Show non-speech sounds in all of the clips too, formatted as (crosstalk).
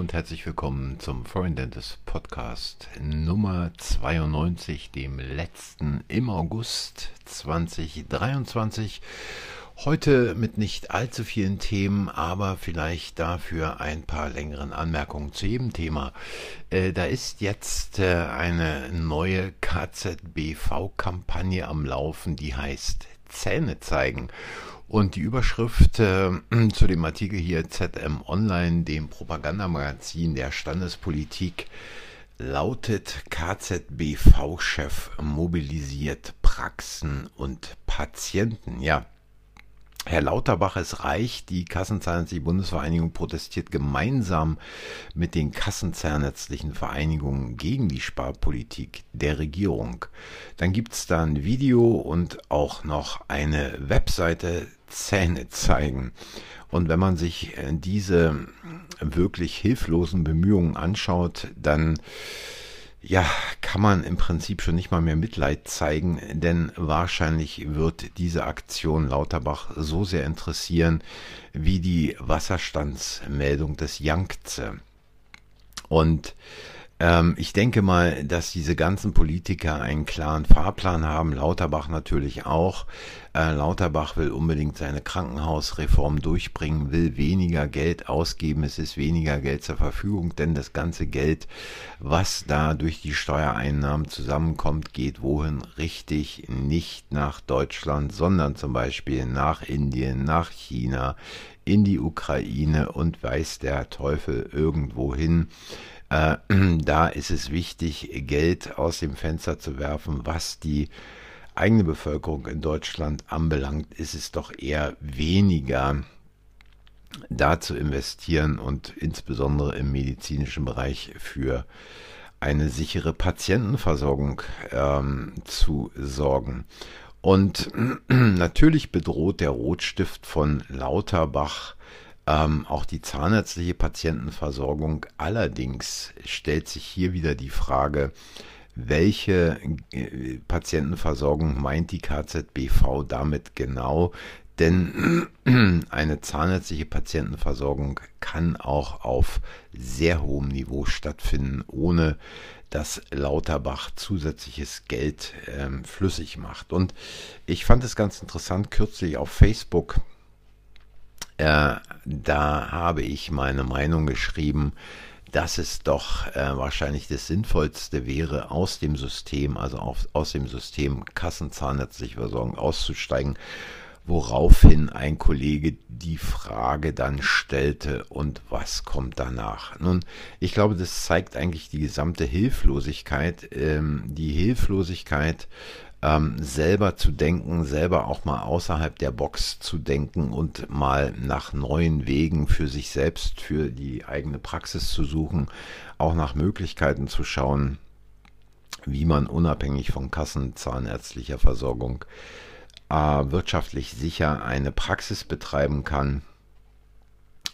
und herzlich willkommen zum Foreign Dentist Podcast Nummer 92, dem letzten im August 2023. Heute mit nicht allzu vielen Themen, aber vielleicht dafür ein paar längeren Anmerkungen zu jedem Thema. Äh, da ist jetzt äh, eine neue KZBV-Kampagne am Laufen, die heißt Zähne zeigen. Und die Überschrift äh, zu dem Artikel hier ZM Online, dem Propagandamagazin der Standespolitik, lautet KZBV-Chef mobilisiert Praxen und Patienten. Ja, Herr Lauterbach, es reicht. Die Kassenzahnärztliche Bundesvereinigung protestiert gemeinsam mit den Kassenzahnärztlichen Vereinigungen gegen die Sparpolitik der Regierung. Dann gibt es da ein Video und auch noch eine Webseite Zähne zeigen. Und wenn man sich äh, diese wirklich hilflosen Bemühungen anschaut, dann ja, kann man im Prinzip schon nicht mal mehr Mitleid zeigen, denn wahrscheinlich wird diese Aktion Lauterbach so sehr interessieren wie die Wasserstandsmeldung des Yangtze. Und ähm, ich denke mal, dass diese ganzen Politiker einen klaren Fahrplan haben, Lauterbach natürlich auch. Äh, Lauterbach will unbedingt seine Krankenhausreform durchbringen, will weniger Geld ausgeben, es ist weniger Geld zur Verfügung, denn das ganze Geld, was da durch die Steuereinnahmen zusammenkommt, geht wohin richtig nicht nach Deutschland, sondern zum Beispiel nach Indien, nach China, in die Ukraine und weiß der Teufel irgendwo hin. Äh, (clears throat) da ist es wichtig, Geld aus dem Fenster zu werfen, was die eigene Bevölkerung in Deutschland anbelangt, ist es doch eher weniger da zu investieren und insbesondere im medizinischen Bereich für eine sichere Patientenversorgung ähm, zu sorgen. Und (clears throat) natürlich bedroht der Rotstift von Lauterbach ähm, auch die zahnärztliche Patientenversorgung. Allerdings stellt sich hier wieder die Frage, welche äh, Patientenversorgung meint die KZBV damit genau? Denn (clears throat) eine zahnärztliche Patientenversorgung kann auch auf sehr hohem Niveau stattfinden, ohne dass Lauterbach zusätzliches Geld ähm, flüssig macht. Und ich fand es ganz interessant, kürzlich auf Facebook äh, da habe ich meine Meinung geschrieben, dass es doch äh, wahrscheinlich das Sinnvollste wäre, aus dem System, also auf, aus dem System Kassenzahnärztliche Versorgung auszusteigen, woraufhin ein Kollege die Frage dann stellte, und was kommt danach? Nun, ich glaube, das zeigt eigentlich die gesamte Hilflosigkeit, ähm, die Hilflosigkeit ähm, selber zu denken, selber auch mal außerhalb der Box zu denken und mal nach neuen Wegen für sich selbst, für die eigene Praxis zu suchen, auch nach Möglichkeiten zu schauen, wie man unabhängig von kassenzahnärztlicher Versorgung äh, wirtschaftlich sicher eine Praxis betreiben kann.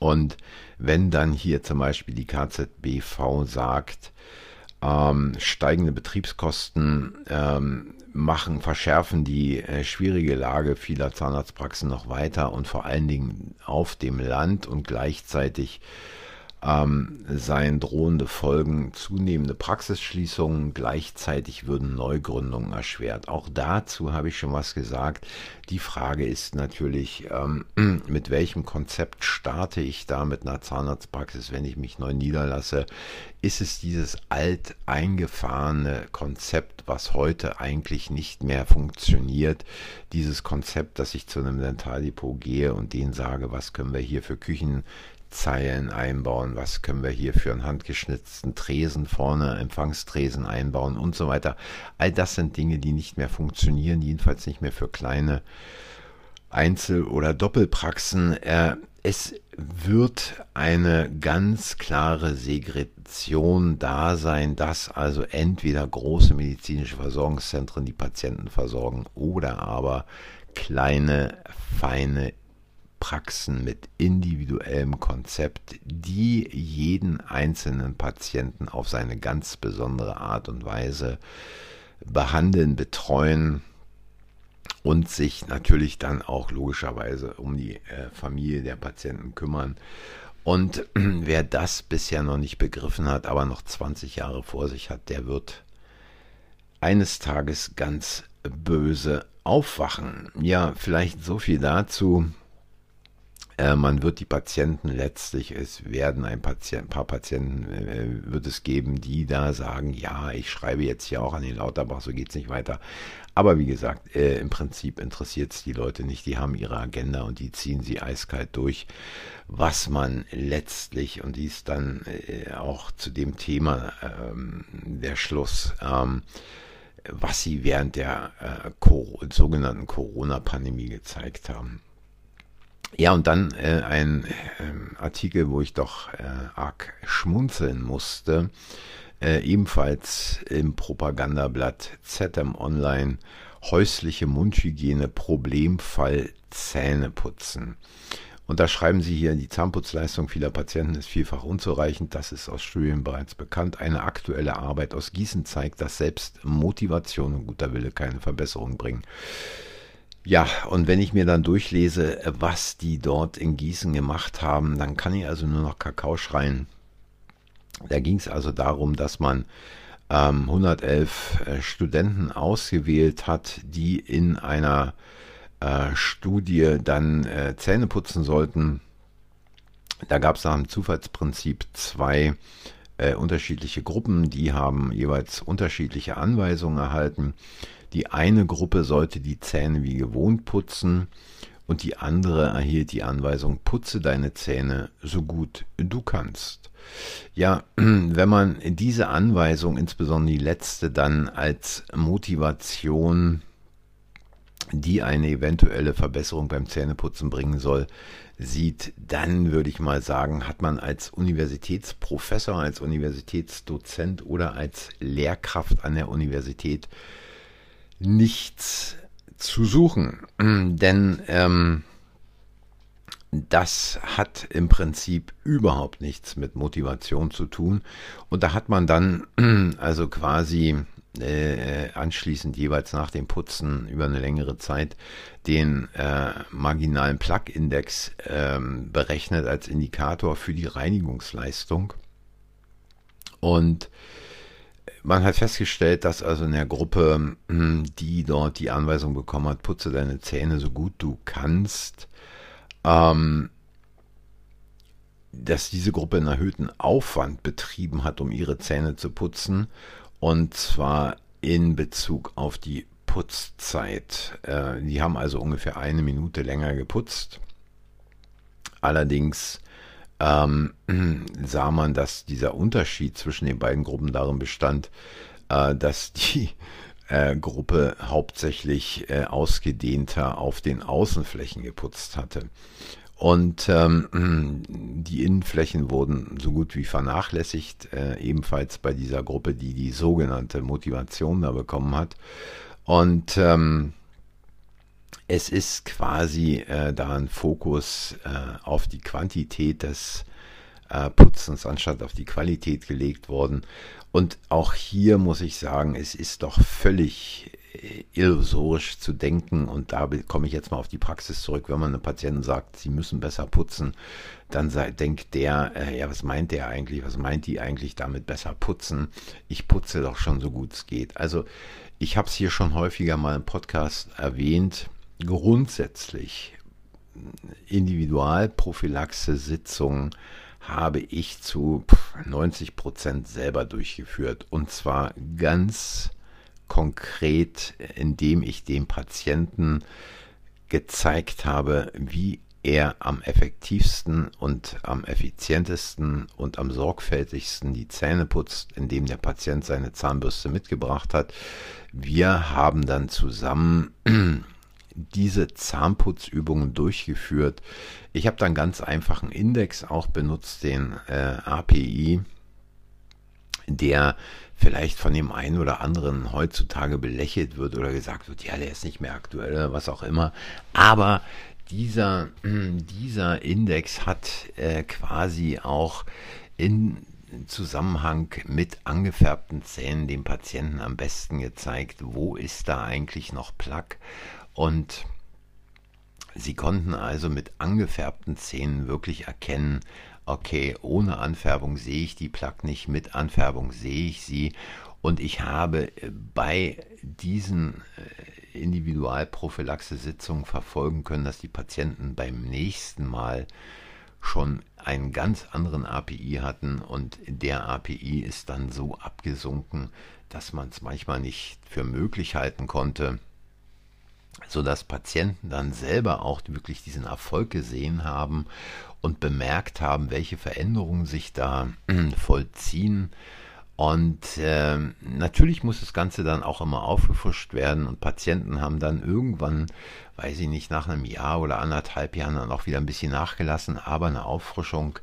Und wenn dann hier zum Beispiel die KZBV sagt, ähm, steigende Betriebskosten ähm, machen, verschärfen die äh, schwierige Lage vieler Zahnarztpraxen noch weiter und vor allen Dingen auf dem Land und gleichzeitig ähm, seien drohende Folgen zunehmende Praxisschließungen, gleichzeitig würden Neugründungen erschwert. Auch dazu habe ich schon was gesagt. Die Frage ist natürlich, ähm, (clears throat) mit welchem Konzept starte ich da mit einer Zahnarztpraxis, wenn ich mich neu niederlasse? Ist es dieses alt eingefahrene Konzept, was heute eigentlich nicht mehr funktioniert? Dieses Konzept, dass ich zu einem Dentaldepot gehe und denen sage, was können wir hier für Küchen Zeilen einbauen, was können wir hier für einen handgeschnitzten Tresen vorne, Empfangstresen einbauen und so weiter. All das sind Dinge, die nicht mehr funktionieren, jedenfalls nicht mehr für kleine Einzel- oder Doppelpraxen. Äh, es wird eine ganz klare Segregation da sein, dass also entweder große medizinische Versorgungszentren die Patienten versorgen oder aber kleine, feine Praxen mit individuellem Konzept, die jeden einzelnen Patienten auf seine ganz besondere Art und Weise behandeln, betreuen und sich natürlich dann auch logischerweise um die äh, Familie der Patienten kümmern. Und (clears throat) wer das bisher noch nicht begriffen hat, aber noch 20 Jahre vor sich hat, der wird eines Tages ganz böse aufwachen. Ja, vielleicht so viel dazu. Äh, man wird die Patienten letztlich, es werden ein, Patient, ein paar Patienten äh, wird es geben, die da sagen, ja, ich schreibe jetzt hier auch an den Lauterbach, so geht es nicht weiter. Aber wie gesagt, äh, im Prinzip interessiert es die Leute nicht, die haben ihre Agenda und die ziehen sie eiskalt durch. Was man letztlich, und dies dann äh, auch zu dem Thema ähm, der Schluss, ähm, was sie während der äh, sogenannten Corona-Pandemie gezeigt haben. Ja, und dann äh, ein äh, Artikel, wo ich doch äh, arg schmunzeln musste, äh, ebenfalls im Propagandablatt ZM Online, häusliche Mundhygiene, Problemfall Zähneputzen. Und da schreiben sie hier, die Zahnputzleistung vieler Patienten ist vielfach unzureichend. Das ist aus Studien bereits bekannt. Eine aktuelle Arbeit aus Gießen zeigt, dass selbst Motivation und guter Wille keine Verbesserung bringen. Ja, und wenn ich mir dann durchlese, was die dort in Gießen gemacht haben, dann kann ich also nur noch Kakao schreien. Da ging es also darum, dass man ähm, 111 äh, Studenten ausgewählt hat, die in einer äh, Studie dann äh, Zähne putzen sollten. Da gab es nach dem Zufallsprinzip zwei äh, unterschiedliche Gruppen, die haben jeweils unterschiedliche Anweisungen erhalten. Die eine Gruppe sollte die Zähne wie gewohnt putzen und die andere erhielt die Anweisung, putze deine Zähne so gut du kannst. Ja, (clears throat) wenn man diese Anweisung, insbesondere die letzte, dann als Motivation, die eine eventuelle Verbesserung beim Zähneputzen bringen soll, sieht, dann würde ich mal sagen, hat man als Universitätsprofessor, als Universitätsdozent oder als Lehrkraft an der Universität nichts zu suchen. (clears throat) Denn ähm, das hat im Prinzip überhaupt nichts mit Motivation zu tun. Und da hat man dann (clears throat) also quasi äh, anschließend jeweils nach dem Putzen über eine längere Zeit den äh, marginalen Plug-Index äh, berechnet als Indikator für die Reinigungsleistung. Und man hat festgestellt, dass also in der Gruppe, hm, die dort die Anweisung bekommen hat, putze deine Zähne so gut du kannst, ähm, dass diese Gruppe einen erhöhten Aufwand betrieben hat, um ihre Zähne zu putzen. Und zwar in Bezug auf die Putzzeit. Äh, die haben also ungefähr eine Minute länger geputzt. Allerdings ähm, (clears throat) sah man, dass dieser Unterschied zwischen den beiden Gruppen darin bestand, äh, dass die äh, Gruppe hauptsächlich äh, ausgedehnter auf den Außenflächen geputzt hatte. Und ähm, (clears throat) die Innenflächen wurden so gut wie vernachlässigt, äh, ebenfalls bei dieser Gruppe, die die sogenannte Motivation da bekommen hat. Und ähm, es ist quasi äh, da ein Fokus äh, auf die Quantität des äh, Putzens anstatt auf die Qualität gelegt worden. Und auch hier muss ich sagen, es ist doch völlig illusorisch zu denken und da komme ich jetzt mal auf die Praxis zurück, wenn man einem Patienten sagt, sie müssen besser putzen, dann sei, denkt der, äh, ja, was meint der eigentlich, was meint die eigentlich damit besser putzen? Ich putze doch schon so gut es geht. Also ich habe es hier schon häufiger mal im Podcast erwähnt, grundsätzlich Individualprophylaxe-Sitzungen habe ich zu 90 Prozent selber durchgeführt. Und zwar ganz konkret, indem ich dem Patienten gezeigt habe, wie er am effektivsten und am effizientesten und am sorgfältigsten die Zähne putzt, indem der Patient seine Zahnbürste mitgebracht hat. Wir haben dann zusammen (clears throat) diese Zahnputzübungen durchgeführt. Ich habe dann ganz einfachen Index auch benutzt, den äh, API, der vielleicht von dem einen oder anderen heutzutage belächelt wird oder gesagt wird, ja, der ist nicht mehr aktuell oder was auch immer. Aber dieser, (clears throat) dieser Index hat äh, quasi auch in Zusammenhang mit angefärbten Zähnen dem Patienten am besten gezeigt, wo ist da eigentlich noch Plaque und sie konnten also mit angefärbten Zähnen wirklich erkennen, okay, ohne Anfärbung sehe ich die Plaque nicht, mit Anfärbung sehe ich sie. Und ich habe bei diesen äh, Individualprophylaxe-Sitzungen verfolgen können, dass die Patienten beim nächsten Mal schon einen ganz anderen API hatten und der API ist dann so abgesunken, dass man es manchmal nicht für möglich halten konnte, sodass Patienten dann selber auch wirklich diesen Erfolg gesehen haben und bemerkt haben, welche Veränderungen sich da vollziehen. Und äh, natürlich muss das Ganze dann auch immer aufgefrischt werden und Patienten haben dann irgendwann, weiß ich nicht, nach einem Jahr oder anderthalb Jahren dann auch wieder ein bisschen nachgelassen, aber eine Auffrischung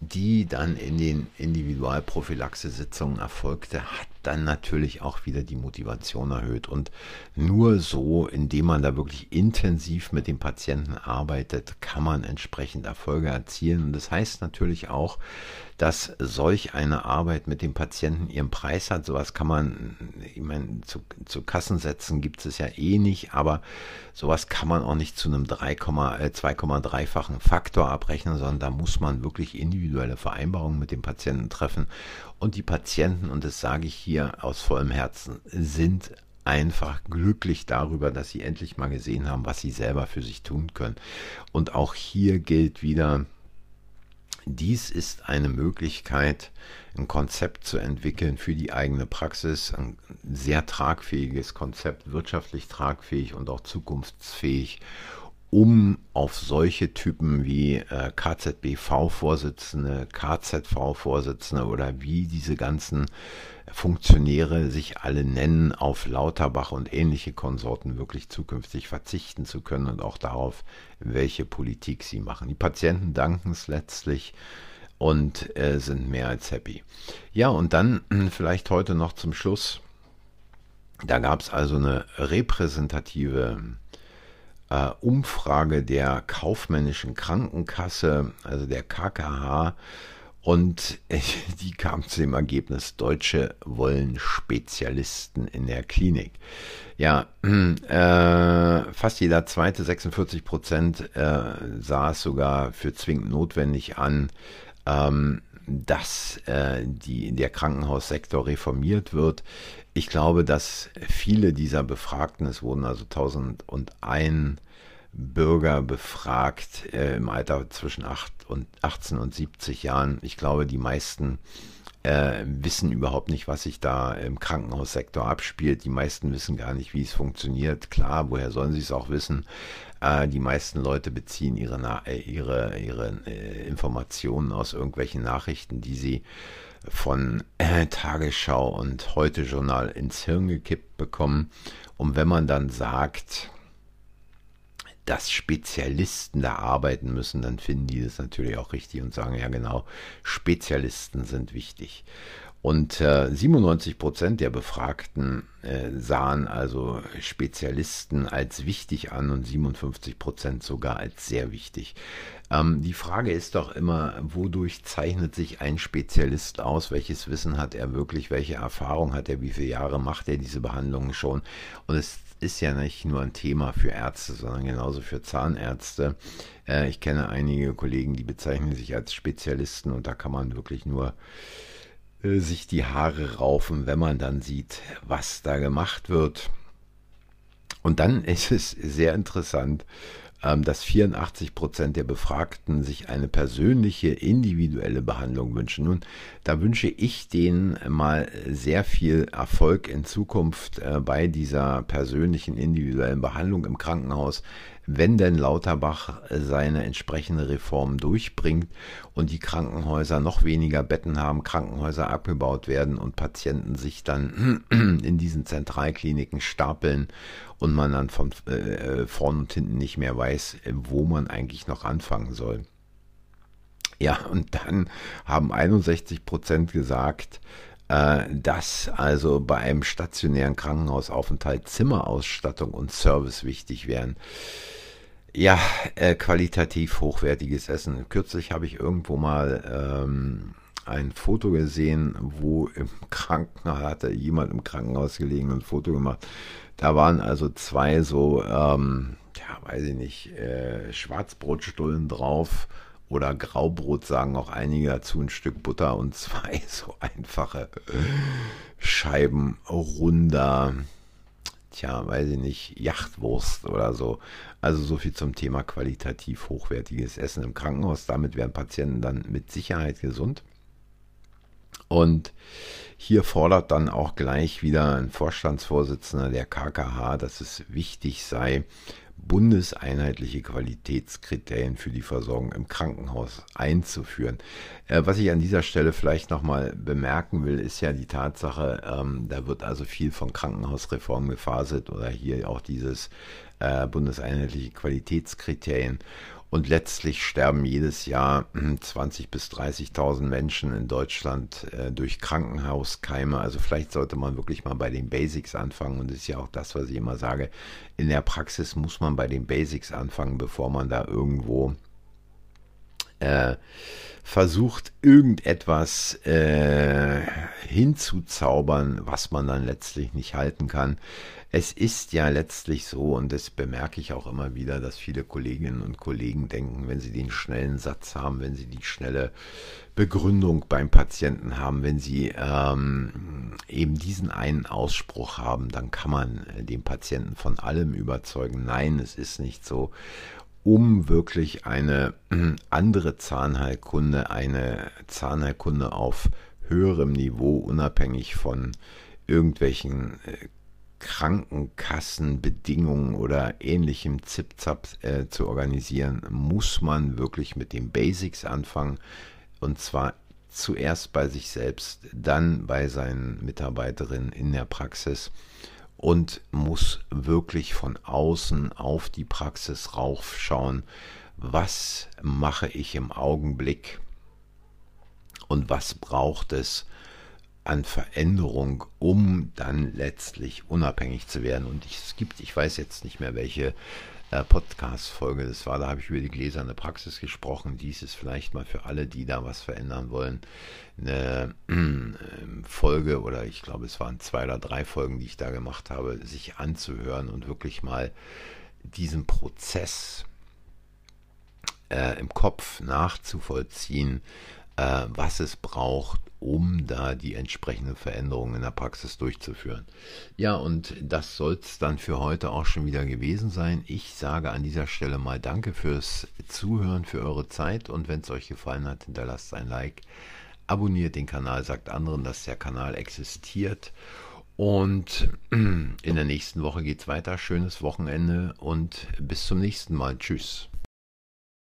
die dann in den Individualprophylaxe-Sitzungen erfolgte, hat dann natürlich auch wieder die Motivation erhöht. Und nur so, indem man da wirklich intensiv mit dem Patienten arbeitet, kann man entsprechend Erfolge erzielen. Und das heißt natürlich auch, dass solch eine Arbeit mit dem Patienten ihren Preis hat. Sowas kann man, ich meine, zu, zu Kassensätzen gibt es ja eh nicht, aber sowas kann man auch nicht zu einem 2,3-fachen äh, Faktor abrechnen, sondern da muss man wirklich individuelle Vereinbarungen mit dem Patienten treffen. Und die Patienten, und das sage ich hier aus vollem Herzen, sind einfach glücklich darüber, dass sie endlich mal gesehen haben, was sie selber für sich tun können. Und auch hier gilt wieder, dies ist eine Möglichkeit, ein Konzept zu entwickeln für die eigene Praxis, ein sehr tragfähiges Konzept, wirtschaftlich tragfähig und auch zukunftsfähig, um auf solche Typen wie äh, KZBV-Vorsitzende, KZV-Vorsitzende oder wie diese ganzen Funktionäre sich alle nennen, auf Lauterbach und ähnliche Konsorten wirklich zukünftig verzichten zu können und auch darauf, welche Politik sie machen. Die Patienten danken es letztlich und äh, sind mehr als happy. Ja, und dann (clears throat) vielleicht heute noch zum Schluss. Da gab es also eine repräsentative äh, Umfrage der kaufmännischen Krankenkasse, also der KKH, und (laughs) die kam zu dem Ergebnis, Deutsche wollen Spezialisten in der Klinik. Ja, (clears throat) äh, fast jeder zweite, 46 Prozent, äh, sah es sogar für zwingend notwendig an, ähm, dass äh, die, der Krankenhaussektor reformiert wird. Ich glaube, dass viele dieser Befragten, es wurden also 1001 Bürger befragt äh, im Alter zwischen 8 und 18 und 70 Jahren. Ich glaube, die meisten äh, wissen überhaupt nicht, was sich da im Krankenhaussektor abspielt. Die meisten wissen gar nicht, wie es funktioniert. Klar, woher sollen sie es auch wissen? Äh, die meisten Leute beziehen ihre, äh, ihre, ihre äh, Informationen aus irgendwelchen Nachrichten, die sie von äh, Tagesschau und Heute Journal ins Hirn gekippt bekommen. Und wenn man dann sagt, dass Spezialisten da arbeiten müssen, dann finden die das natürlich auch richtig und sagen, ja genau, Spezialisten sind wichtig. Und äh, 97 Prozent der Befragten äh, sahen also Spezialisten als wichtig an und 57 Prozent sogar als sehr wichtig. Ähm, die Frage ist doch immer, wodurch zeichnet sich ein Spezialist aus? Welches Wissen hat er wirklich? Welche Erfahrung hat er? Wie viele Jahre macht er diese Behandlungen schon? Und es ist ja nicht nur ein Thema für Ärzte, sondern genauso für Zahnärzte. Äh, ich kenne einige Kollegen, die bezeichnen sich als Spezialisten und da kann man wirklich nur äh, sich die Haare raufen, wenn man dann sieht, was da gemacht wird. Und dann ist es sehr interessant, dass 84 Prozent der Befragten sich eine persönliche, individuelle Behandlung wünschen. Nun, da wünsche ich denen mal sehr viel Erfolg in Zukunft äh, bei dieser persönlichen, individuellen Behandlung im Krankenhaus, wenn denn Lauterbach seine entsprechende Reform durchbringt und die Krankenhäuser noch weniger Betten haben, Krankenhäuser abgebaut werden und Patienten sich dann (clears throat) in diesen Zentralkliniken stapeln und man dann von äh, vorn und hinten nicht mehr weiß, wo man eigentlich noch anfangen soll. Ja, und dann haben 61 Prozent gesagt, äh, dass also bei einem stationären Krankenhausaufenthalt Zimmerausstattung und Service wichtig wären. Ja, äh, qualitativ hochwertiges Essen. Kürzlich habe ich irgendwo mal ähm, ein Foto gesehen, wo im (laughs) Krankenhaus hatte jemand im Krankenhaus gelegen und ein Foto gemacht. Da waren also zwei so, ähm, ja, weiß ich nicht, äh, Schwarzbrotstullen drauf oder Graubrot sagen auch einige dazu, ein Stück Butter und (laughs) zwei so einfache Scheiben runder, tja, weiß ich nicht, Yachtwurst oder so. Also so viel zum Thema qualitativ hochwertiges Essen im Krankenhaus. Damit werden Patienten dann mit Sicherheit gesund. Und hier fordert dann auch gleich wieder ein Vorstandsvorsitzender der KKH, dass es wichtig sei, bundeseinheitliche Qualitätskriterien für die Versorgung im Krankenhaus einzuführen. Äh, was ich an dieser Stelle vielleicht nochmal bemerken will, ist ja die Tatsache, ähm, da wird also viel von Krankenhausreform gefaselt oder hier auch dieses äh, bundeseinheitliche Qualitätskriterien. Und letztlich sterben jedes Jahr 20.000 bis 30.000 Menschen in Deutschland äh, durch Krankenhauskeime. Also vielleicht sollte man wirklich mal bei den Basics anfangen. Und das ist ja auch das, was ich immer sage. In der Praxis muss man bei den Basics anfangen, bevor man da irgendwo äh, versucht, irgendetwas äh, hinzuzaubern, was man dann letztlich nicht halten kann. Es ist ja letztlich so, und das bemerke ich auch immer wieder, dass viele Kolleginnen und Kollegen denken, wenn sie den schnellen Satz haben, wenn sie die schnelle Begründung beim Patienten haben, wenn sie ähm, eben diesen einen Ausspruch haben, dann kann man den Patienten von allem überzeugen. Nein, es ist nicht so um wirklich eine andere Zahnheilkunde, eine Zahnheilkunde auf höherem Niveau, unabhängig von irgendwelchen äh, Krankenkassenbedingungen oder ähnlichem Zipzap äh, zu organisieren, muss man wirklich mit den Basics anfangen. Und zwar zuerst bei sich selbst, dann bei seinen Mitarbeiterinnen in der Praxis und muss wirklich von außen auf die Praxis raufschauen. Was mache ich im Augenblick und was braucht es, an Veränderung, um dann letztlich unabhängig zu werden. Und es gibt, ich weiß jetzt nicht mehr, welche Podcast-Folge das war, da habe ich über die gläserne Praxis gesprochen. Dies ist vielleicht mal für alle, die da was verändern wollen, eine äh, Folge oder ich glaube, es waren zwei oder drei Folgen, die ich da gemacht habe, sich anzuhören und wirklich mal diesen Prozess äh, im Kopf nachzuvollziehen, äh, was es braucht, um da die entsprechenden Veränderungen in der Praxis durchzuführen. Ja, und das soll es dann für heute auch schon wieder gewesen sein. Ich sage an dieser Stelle mal Danke fürs Zuhören, für eure Zeit und wenn es euch gefallen hat, hinterlasst ein Like, abonniert den Kanal, sagt anderen, dass der Kanal existiert. Und (clears throat) in der nächsten Woche geht es weiter. Schönes Wochenende und bis zum nächsten Mal. Tschüss.